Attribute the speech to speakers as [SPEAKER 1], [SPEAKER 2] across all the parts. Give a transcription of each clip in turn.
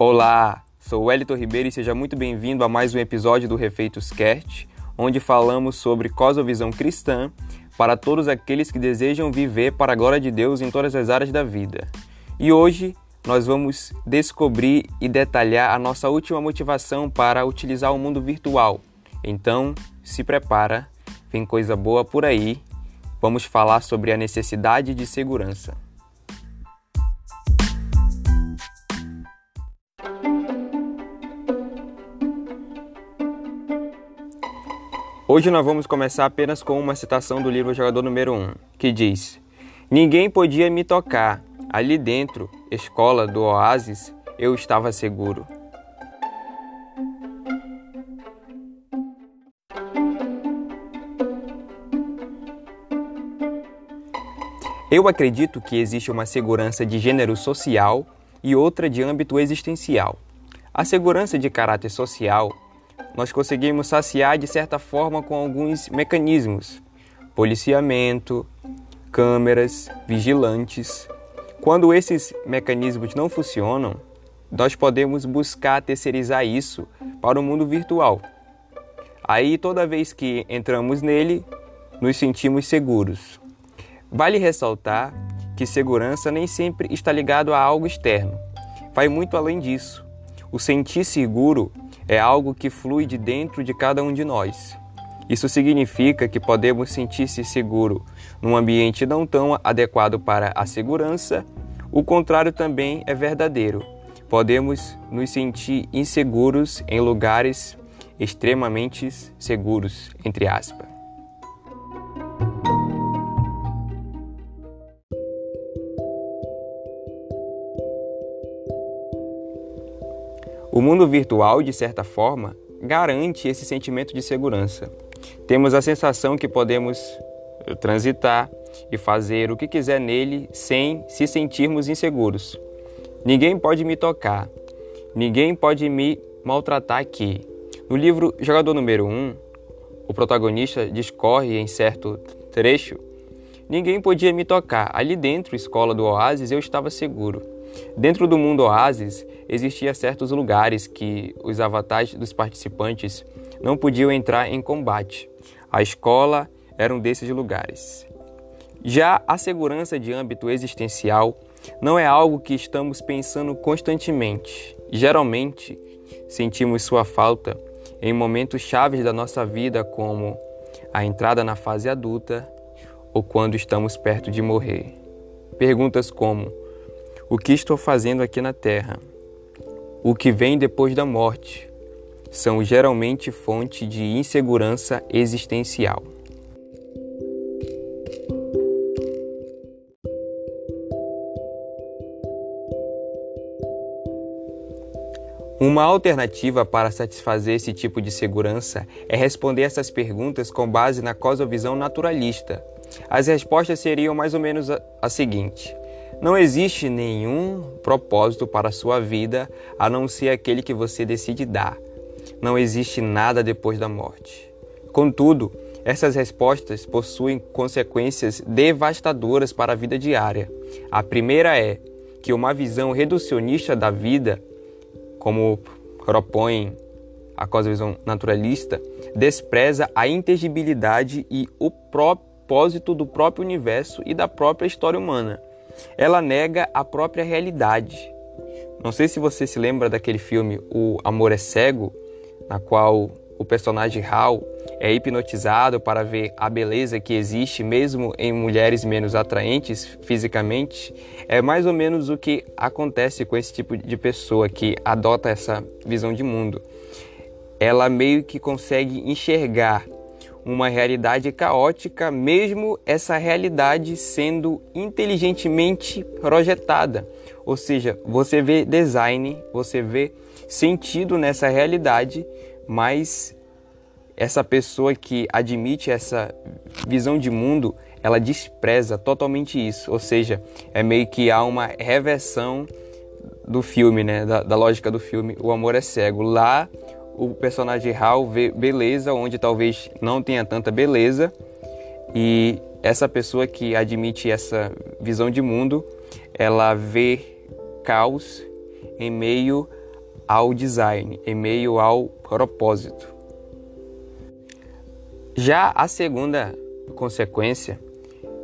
[SPEAKER 1] Olá, sou Wellington Ribeiro e seja muito bem-vindo a mais um episódio do Refeitos Cast, onde falamos sobre cosmovisão cristã para todos aqueles que desejam viver para a glória de Deus em todas as áreas da vida. E hoje nós vamos descobrir e detalhar a nossa última motivação para utilizar o mundo virtual. Então, se prepara, vem coisa boa por aí. Vamos falar sobre a necessidade de segurança. Hoje nós vamos começar apenas com uma citação do livro Jogador Número 1, que diz: Ninguém podia me tocar. Ali dentro, escola do oásis, eu estava seguro. Eu acredito que existe uma segurança de gênero social e outra de âmbito existencial. A segurança de caráter social nós conseguimos saciar de certa forma com alguns mecanismos: policiamento, câmeras, vigilantes. Quando esses mecanismos não funcionam, nós podemos buscar terceirizar isso para o mundo virtual. Aí, toda vez que entramos nele, nos sentimos seguros. Vale ressaltar que segurança nem sempre está ligado a algo externo. Vai muito além disso. O sentir seguro é algo que flui de dentro de cada um de nós. Isso significa que podemos sentir-se seguro num ambiente não tão adequado para a segurança. O contrário também é verdadeiro. Podemos nos sentir inseguros em lugares extremamente seguros, entre aspas. O mundo virtual, de certa forma, garante esse sentimento de segurança. Temos a sensação que podemos eh, transitar e fazer o que quiser nele sem se sentirmos inseguros. Ninguém pode me tocar, ninguém pode me maltratar aqui. No livro Jogador Número 1, o protagonista discorre em certo trecho: Ninguém podia me tocar. Ali dentro, escola do oásis, eu estava seguro. Dentro do mundo Oasis, existia certos lugares que os avatares dos participantes não podiam entrar em combate. A escola era um desses lugares. Já a segurança de âmbito existencial não é algo que estamos pensando constantemente. Geralmente, sentimos sua falta em momentos chaves da nossa vida, como a entrada na fase adulta ou quando estamos perto de morrer. Perguntas como: o que estou fazendo aqui na Terra? O que vem depois da morte? São geralmente fonte de insegurança existencial. Uma alternativa para satisfazer esse tipo de segurança é responder essas perguntas com base na cosmovisão naturalista. As respostas seriam mais ou menos a, a seguinte: não existe nenhum propósito para a sua vida a não ser aquele que você decide dar. Não existe nada depois da morte. Contudo, essas respostas possuem consequências devastadoras para a vida diária. A primeira é que uma visão reducionista da vida, como propõe a cosmovisão naturalista, despreza a intangibilidade e o propósito do próprio universo e da própria história humana ela nega a própria realidade. Não sei se você se lembra daquele filme O Amor é Cego, na qual o personagem Hal é hipnotizado para ver a beleza que existe mesmo em mulheres menos atraentes fisicamente. É mais ou menos o que acontece com esse tipo de pessoa que adota essa visão de mundo. Ela meio que consegue enxergar uma realidade caótica, mesmo essa realidade sendo inteligentemente projetada. Ou seja, você vê design, você vê sentido nessa realidade, mas essa pessoa que admite essa visão de mundo, ela despreza totalmente isso. Ou seja, é meio que há uma reversão do filme, né? Da, da lógica do filme, o amor é cego. Lá o personagem Hal vê beleza onde talvez não tenha tanta beleza e essa pessoa que admite essa visão de mundo, ela vê caos em meio ao design, em meio ao propósito. Já a segunda consequência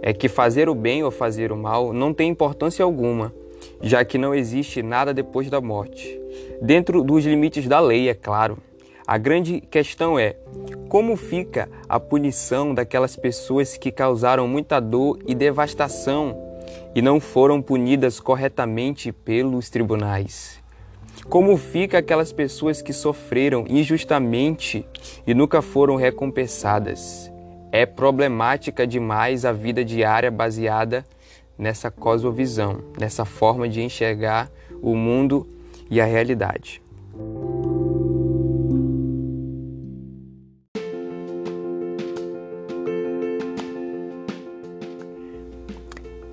[SPEAKER 1] é que fazer o bem ou fazer o mal não tem importância alguma, já que não existe nada depois da morte. Dentro dos limites da lei, é claro. A grande questão é como fica a punição daquelas pessoas que causaram muita dor e devastação e não foram punidas corretamente pelos tribunais. Como fica aquelas pessoas que sofreram injustamente e nunca foram recompensadas? É problemática demais a vida diária baseada nessa cosmovisão, nessa forma de enxergar o mundo e a realidade.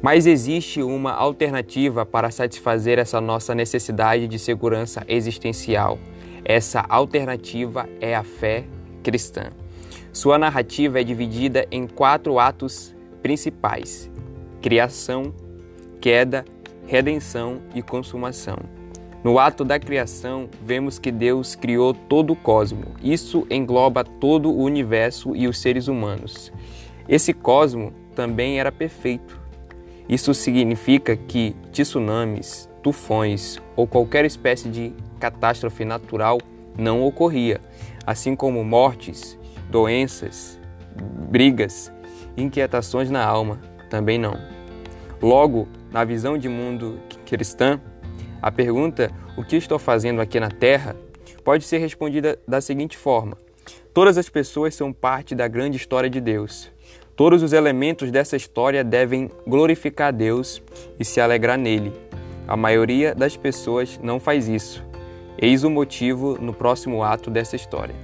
[SPEAKER 1] Mas existe uma alternativa para satisfazer essa nossa necessidade de segurança existencial. Essa alternativa é a fé cristã. Sua narrativa é dividida em quatro atos principais: criação, queda, redenção e consumação. No ato da criação, vemos que Deus criou todo o cosmo. Isso engloba todo o universo e os seres humanos. Esse cosmo também era perfeito isso significa que tsunamis, tufões ou qualquer espécie de catástrofe natural não ocorria, assim como mortes, doenças, brigas, inquietações na alma também não. Logo, na visão de mundo cristã, a pergunta o que estou fazendo aqui na Terra pode ser respondida da seguinte forma: Todas as pessoas são parte da grande história de Deus. Todos os elementos dessa história devem glorificar Deus e se alegrar nele. A maioria das pessoas não faz isso. Eis o motivo no próximo ato dessa história.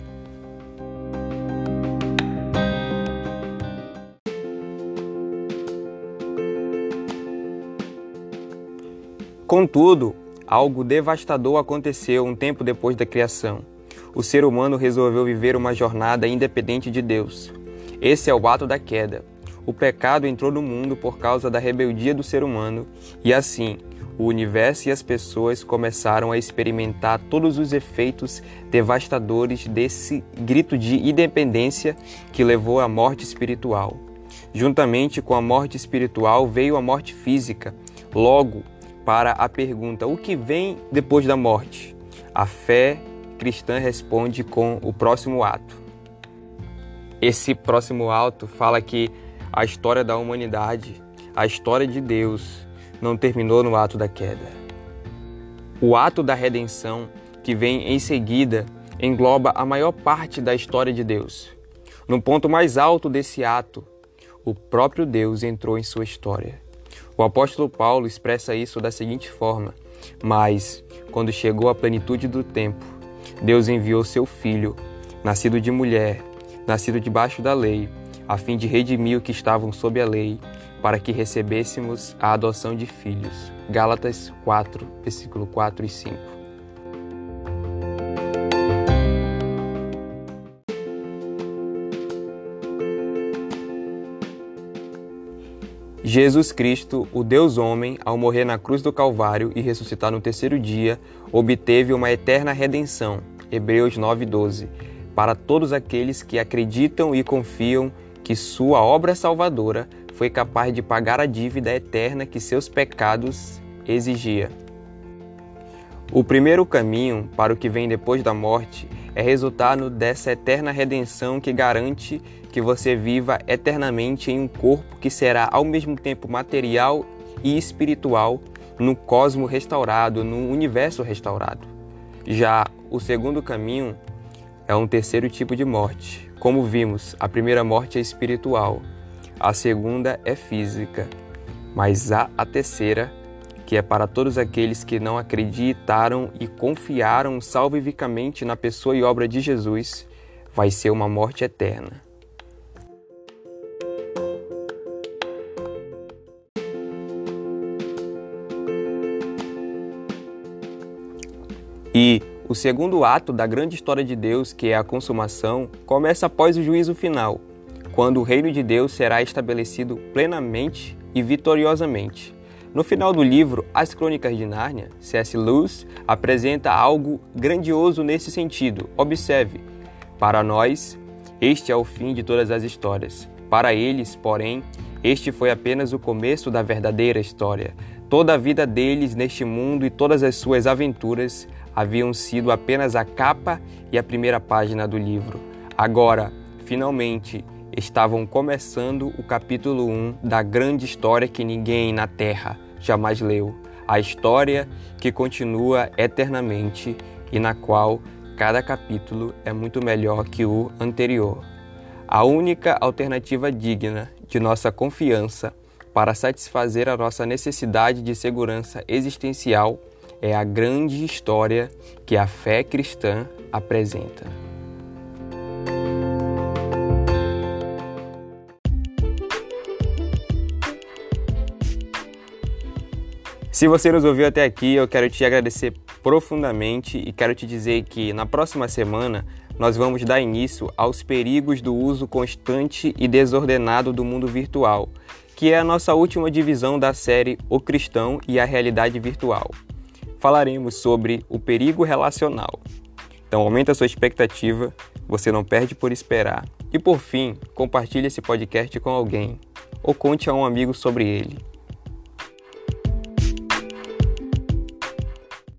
[SPEAKER 1] Contudo, algo devastador aconteceu um tempo depois da criação. O ser humano resolveu viver uma jornada independente de Deus. Esse é o ato da queda. O pecado entrou no mundo por causa da rebeldia do ser humano, e assim, o universo e as pessoas começaram a experimentar todos os efeitos devastadores desse grito de independência que levou à morte espiritual. Juntamente com a morte espiritual veio a morte física. Logo, para a pergunta: o que vem depois da morte? A fé cristã responde com o próximo ato. Esse próximo alto fala que a história da humanidade, a história de Deus, não terminou no ato da queda. O ato da redenção, que vem em seguida, engloba a maior parte da história de Deus. No ponto mais alto desse ato, o próprio Deus entrou em sua história. O apóstolo Paulo expressa isso da seguinte forma: Mas, quando chegou a plenitude do tempo, Deus enviou seu filho, nascido de mulher, nascido debaixo da lei, a fim de redimir o que estavam sob a lei, para que recebêssemos a adoção de filhos. Gálatas 4, versículo 4 e 5. Jesus Cristo, o Deus homem, ao morrer na cruz do Calvário e ressuscitar no terceiro dia, obteve uma eterna redenção. Hebreus 9:12 para todos aqueles que acreditam e confiam que sua obra salvadora foi capaz de pagar a dívida eterna que seus pecados exigia. O primeiro caminho para o que vem depois da morte é resultado dessa eterna redenção que garante que você viva eternamente em um corpo que será ao mesmo tempo material e espiritual no cosmo restaurado, no universo restaurado. Já o segundo caminho é um terceiro tipo de morte. Como vimos, a primeira morte é espiritual, a segunda é física, mas há a terceira, que é para todos aqueles que não acreditaram e confiaram salvificamente na pessoa e obra de Jesus, vai ser uma morte eterna. E o segundo ato da grande história de Deus, que é a consumação, começa após o juízo final, quando o reino de Deus será estabelecido plenamente e vitoriosamente. No final do livro As Crônicas de Nárnia, C.S. Lewis apresenta algo grandioso nesse sentido. Observe: para nós, este é o fim de todas as histórias. Para eles, porém, este foi apenas o começo da verdadeira história. Toda a vida deles neste mundo e todas as suas aventuras haviam sido apenas a capa e a primeira página do livro. Agora, finalmente, estavam começando o capítulo 1 da grande história que ninguém na Terra jamais leu, a história que continua eternamente e na qual cada capítulo é muito melhor que o anterior. A única alternativa digna de nossa confiança para satisfazer a nossa necessidade de segurança existencial é a grande história que a fé cristã apresenta. Se você nos ouviu até aqui, eu quero te agradecer profundamente e quero te dizer que na próxima semana nós vamos dar início aos perigos do uso constante e desordenado do mundo virtual, que é a nossa última divisão da série O Cristão e a Realidade Virtual. Falaremos sobre o perigo relacional. Então aumenta a sua expectativa, você não perde por esperar. E por fim, compartilhe esse podcast com alguém ou conte a um amigo sobre ele.